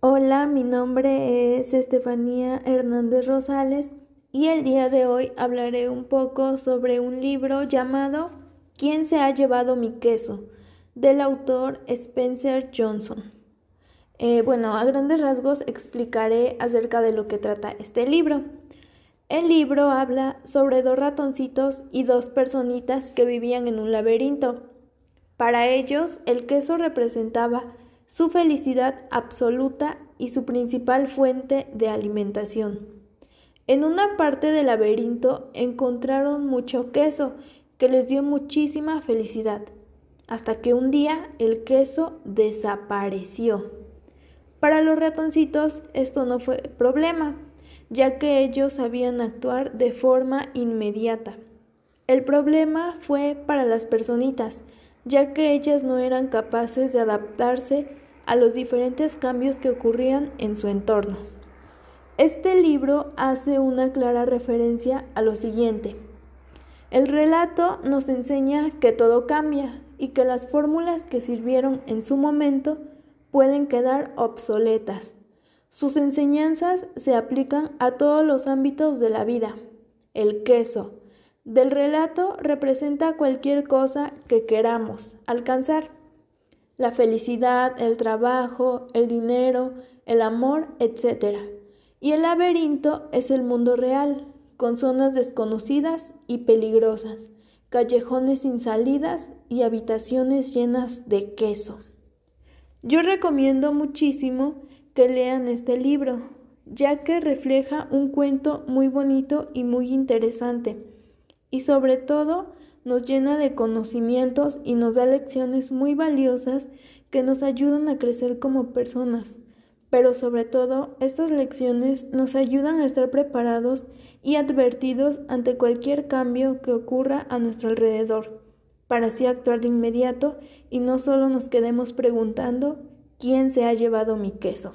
Hola, mi nombre es Estefanía Hernández Rosales y el día de hoy hablaré un poco sobre un libro llamado ¿Quién se ha llevado mi queso? del autor Spencer Johnson. Eh, bueno, a grandes rasgos explicaré acerca de lo que trata este libro. El libro habla sobre dos ratoncitos y dos personitas que vivían en un laberinto. Para ellos, el queso representaba su felicidad absoluta y su principal fuente de alimentación. En una parte del laberinto encontraron mucho queso que les dio muchísima felicidad, hasta que un día el queso desapareció. Para los ratoncitos esto no fue problema, ya que ellos sabían actuar de forma inmediata. El problema fue para las personitas, ya que ellas no eran capaces de adaptarse a los diferentes cambios que ocurrían en su entorno. Este libro hace una clara referencia a lo siguiente. El relato nos enseña que todo cambia y que las fórmulas que sirvieron en su momento pueden quedar obsoletas. Sus enseñanzas se aplican a todos los ámbitos de la vida. El queso del relato representa cualquier cosa que queramos alcanzar la felicidad, el trabajo, el dinero, el amor, etc. Y el laberinto es el mundo real, con zonas desconocidas y peligrosas, callejones sin salidas y habitaciones llenas de queso. Yo recomiendo muchísimo que lean este libro, ya que refleja un cuento muy bonito y muy interesante, y sobre todo nos llena de conocimientos y nos da lecciones muy valiosas que nos ayudan a crecer como personas. Pero sobre todo, estas lecciones nos ayudan a estar preparados y advertidos ante cualquier cambio que ocurra a nuestro alrededor, para así actuar de inmediato y no solo nos quedemos preguntando quién se ha llevado mi queso.